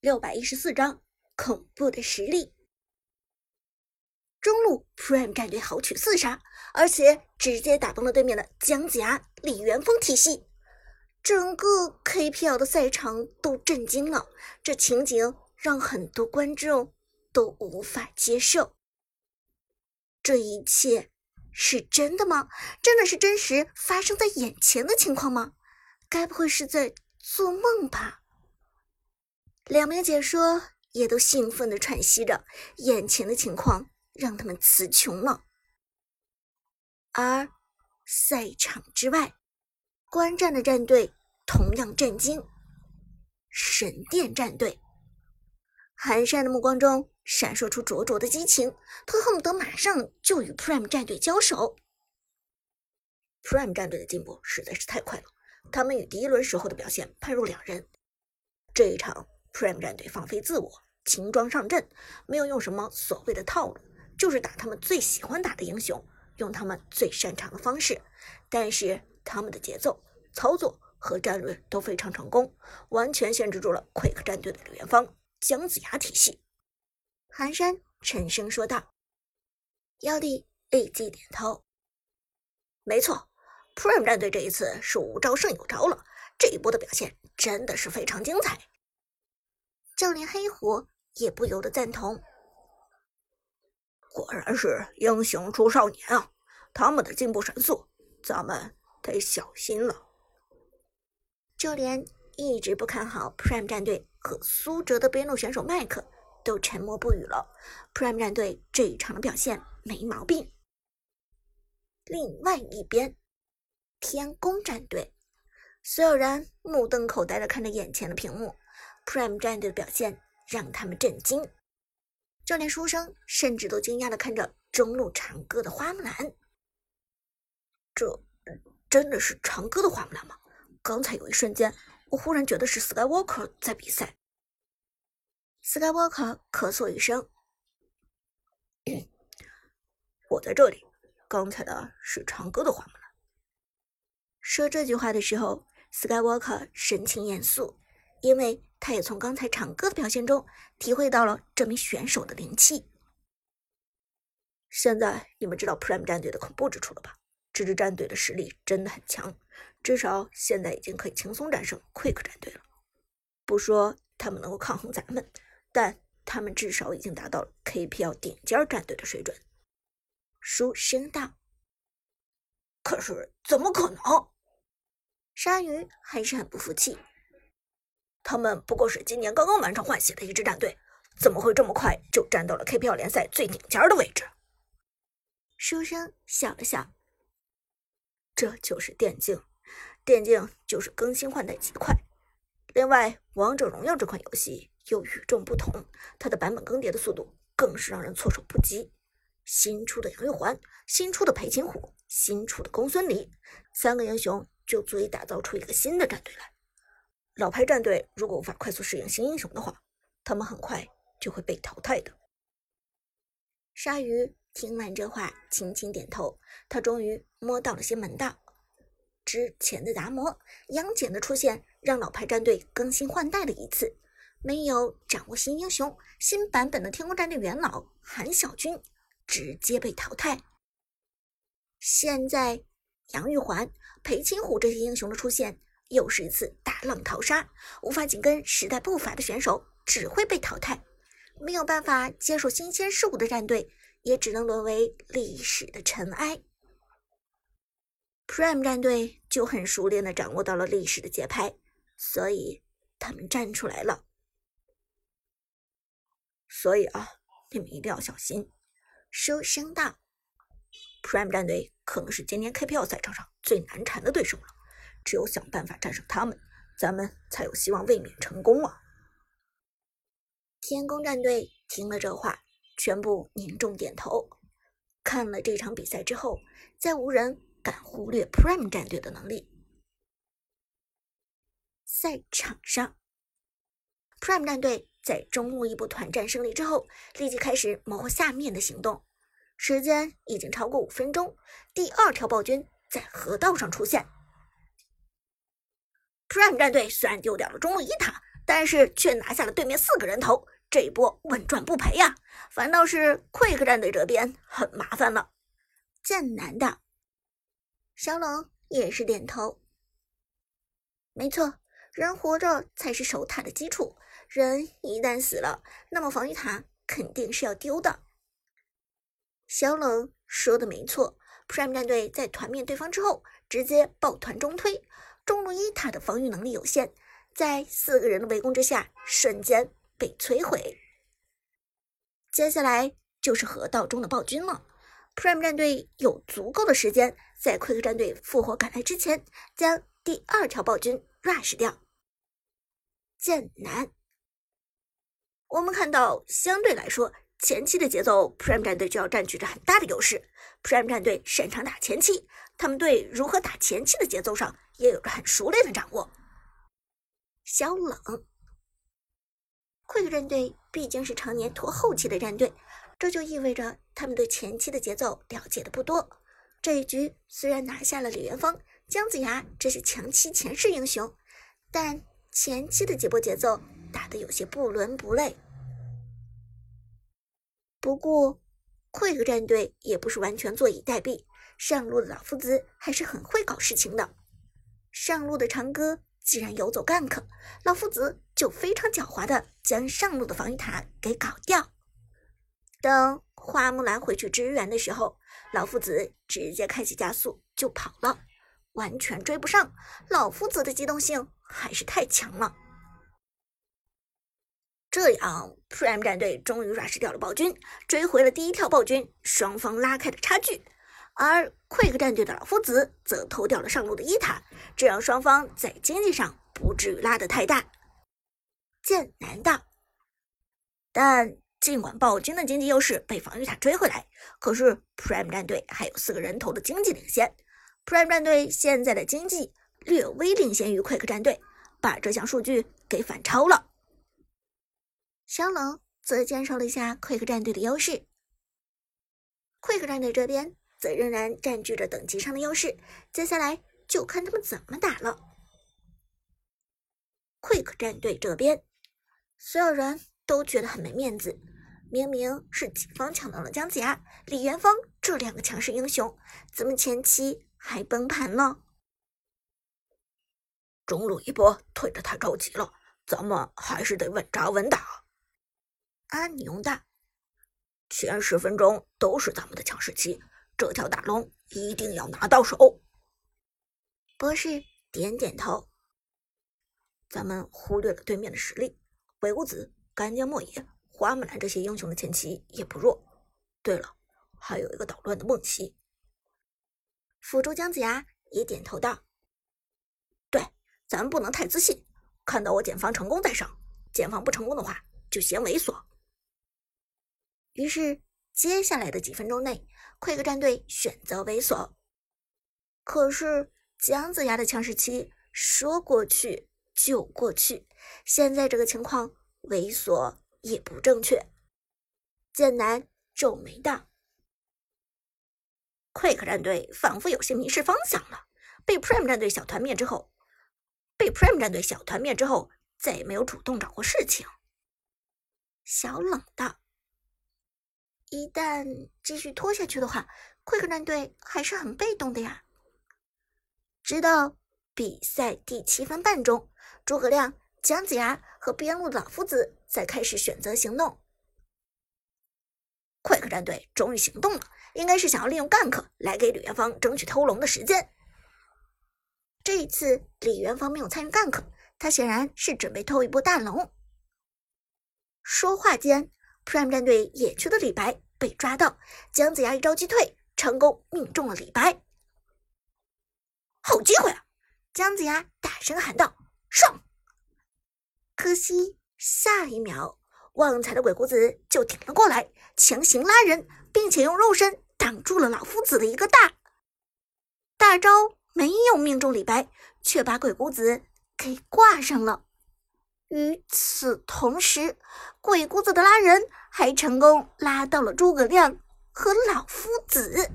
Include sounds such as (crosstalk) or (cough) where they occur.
六百一十四章恐怖的实力。中路 Prime 战队豪取四杀，而且直接打崩了对面的姜子牙、李元峰体系，整个 KPL 的赛场都震惊了。这情景让很多观众都无法接受。这一切是真的吗？真的是真实发生在眼前的情况吗？该不会是在做梦吧？两名解说也都兴奋地喘息着，眼前的情况让他们词穷了。而赛场之外，观战的战队同样震惊。神殿战队，寒山的目光中闪烁出灼灼的激情，他恨不得马上就与 Prime 战队交手。Prime 战队的进步实在是太快了，他们与第一轮时候的表现判若两人。这一场。Prime 战队放飞自我，轻装上阵，没有用什么所谓的套路，就是打他们最喜欢打的英雄，用他们最擅长的方式。但是他们的节奏、操作和战略都非常成功，完全限制住了 Quick 战队的李元芳、姜子牙体系。寒山沉声说道：“妖帝立即点头，没错，Prime 战队这一次是无招胜有招了，这一波的表现真的是非常精彩。”就连黑虎也不由得赞同。果然是英雄出少年啊！他们的进步神速，咱们得小心了。就连一直不看好 Prime 战队和苏哲的边路选手麦克都沉默不语了。Prime 战队这一场的表现没毛病。另外一边，天宫战队，所有人目瞪口呆的看着眼前的屏幕。Prime 战队的表现让他们震惊，就连书生甚至都惊讶的看着中路长歌的花木兰。这真的是长歌的花木兰吗？刚才有一瞬间，我忽然觉得是 Skywalker 在比赛。Skywalker 咳嗽一声：“ (coughs) 我在这里，刚才的是长歌的花木兰。”说这句话的时候，Skywalker 神情严肃，因为。他也从刚才长歌的表现中体会到了这名选手的灵气。现在你们知道 Prime 战队的恐怖之处了吧？这支战队的实力真的很强，至少现在已经可以轻松战胜 Quick 战队了。不说他们能够抗衡咱们，但他们至少已经达到了 KPL 顶尖战队的水准。书声道：“可是怎么可能？”鲨鱼还是很不服气。他们不过是今年刚刚完成换血的一支战队，怎么会这么快就站到了 KPL 联赛最顶尖的位置？书生笑了笑，这就是电竞，电竞就是更新换代极快。另外，王者荣耀这款游戏又与众不同，它的版本更迭的速度更是让人措手不及。新出的杨玉环，新出的裴擒虎，新出的公孙离，三个英雄就足以打造出一个新的战队来。老牌战队如果无法快速适应新英雄的话，他们很快就会被淘汰的。鲨鱼听完这话，轻轻点头。他终于摸到了些门道。之前的达摩、杨戬的出现，让老牌战队更新换代了一次，没有掌握新英雄，新版本的天空战队元老韩小军直接被淘汰。现在杨玉环、裴擒虎这些英雄的出现。又是一次大浪淘沙，无法紧跟时代步伐的选手只会被淘汰，没有办法接受新鲜事物的战队也只能沦为历史的尘埃。Prime 战队就很熟练的掌握到了历史的节拍，所以他们站出来了。所以啊，你们一定要小心。收声道，Prime 战队可能是今年 KPL 赛场上最难缠的对手了。只有想办法战胜他们，咱们才有希望卫冕成功啊！天宫战队听了这话，全部凝重点头。看了这场比赛之后，再无人敢忽略 Prime 战队的能力。赛场上，Prime 战队在中路一波团战胜利之后，立即开始谋划下面的行动。时间已经超过五分钟，第二条暴君在河道上出现。Prime 战队虽然丢掉了中路一塔，但是却拿下了对面四个人头，这一波稳赚不赔呀！反倒是 Quick 战队这边很麻烦了。剑南的小冷也是点头。没错，人活着才是守塔的基础，人一旦死了，那么防御塔肯定是要丢的。小冷说的没错，Prime 战队在团灭对方之后，直接抱团中推，中路一塔的防御能力有限。在四个人的围攻之下，瞬间被摧毁。接下来就是河道中的暴君了。Prime 战队有足够的时间，在 Quick 战队复活赶来之前，将第二条暴君 rush 掉。剑南，我们看到，相对来说，前期的节奏，Prime 战队就要占据着很大的优势。Prime 战队擅长打前期，他们对如何打前期的节奏上也有着很熟练的掌握。小冷，Quick 战队毕竟是常年拖后期的战队，这就意味着他们对前期的节奏了解的不多。这一局虽然拿下了李元芳、姜子牙这些强期前世英雄，但前期的几波节奏打得有些不伦不类。不过，Quick 战队也不是完全坐以待毙，上路的老夫子还是很会搞事情的。上路的长歌。既然游走 gank，老夫子就非常狡猾的将上路的防御塔给搞掉。等花木兰回去支援的时候，老夫子直接开启加速就跑了，完全追不上。老夫子的机动性还是太强了。这样，Prime 战队终于 rush 掉了暴君，追回了第一条暴君，双方拉开的差距。而 Quick 战队的老夫子则偷掉了上路的一塔，这让双方在经济上不至于拉得太大。剑南道，但尽管暴君的经济优势被防御塔追回来，可是 Prime 战队还有四个人头的经济领先。Prime 战队现在的经济略微领先于 Quick 战队，把这项数据给反超了。小冷则减少了一下 Quick 战队的优势。Quick 战队这边。则仍然占据着等级上的优势，接下来就看他们怎么打了。Quick 战队这边，所有人都觉得很没面子，明明是己方抢到了姜子牙、李元芳这两个强势英雄，怎么前期还崩盘了？中路一波推着太着急了，咱们还是得稳扎稳打。阿牛的前十分钟都是咱们的强势期。这条大龙一定要拿到手。博士点点头。咱们忽略了对面的实力，鬼谷子、干将莫邪、花木兰这些英雄的前期也不弱。对了，还有一个捣乱的梦琪。辅助姜子牙也点头道：“对，咱们不能太自信。看到我减防成功再上，减防不成功的话就嫌猥琐。”于是。接下来的几分钟内，Quick 战队选择猥琐。可是姜子牙的强势期说过去就过去，现在这个情况猥琐也不正确。剑南皱眉道：“Quick 战队仿佛有些迷失方向了。被 Prime 战队小团灭之后，被 Prime 战队小团灭之后，再也没有主动找过事情。”小冷道。一旦继续拖下去的话，Quick 战队还是很被动的呀。直到比赛第七分半钟，诸葛亮、姜子牙和边路的老夫子才开始选择行动。Quick 战队终于行动了，应该是想要利用 gank 来给李元芳争取偷龙的时间。这一次李元芳没有参与 gank，他显然是准备偷一波大龙。说话间。Prime 战队野区的李白被抓到，姜子牙一招击退，成功命中了李白。好机会啊！姜子牙大声喊道：“上！”可惜下一秒，旺财的鬼谷子就顶了过来，强行拉人，并且用肉身挡住了老夫子的一个大大招，没有命中李白，却把鬼谷子给挂上了。与此同时，鬼谷子的拉人还成功拉到了诸葛亮和老夫子。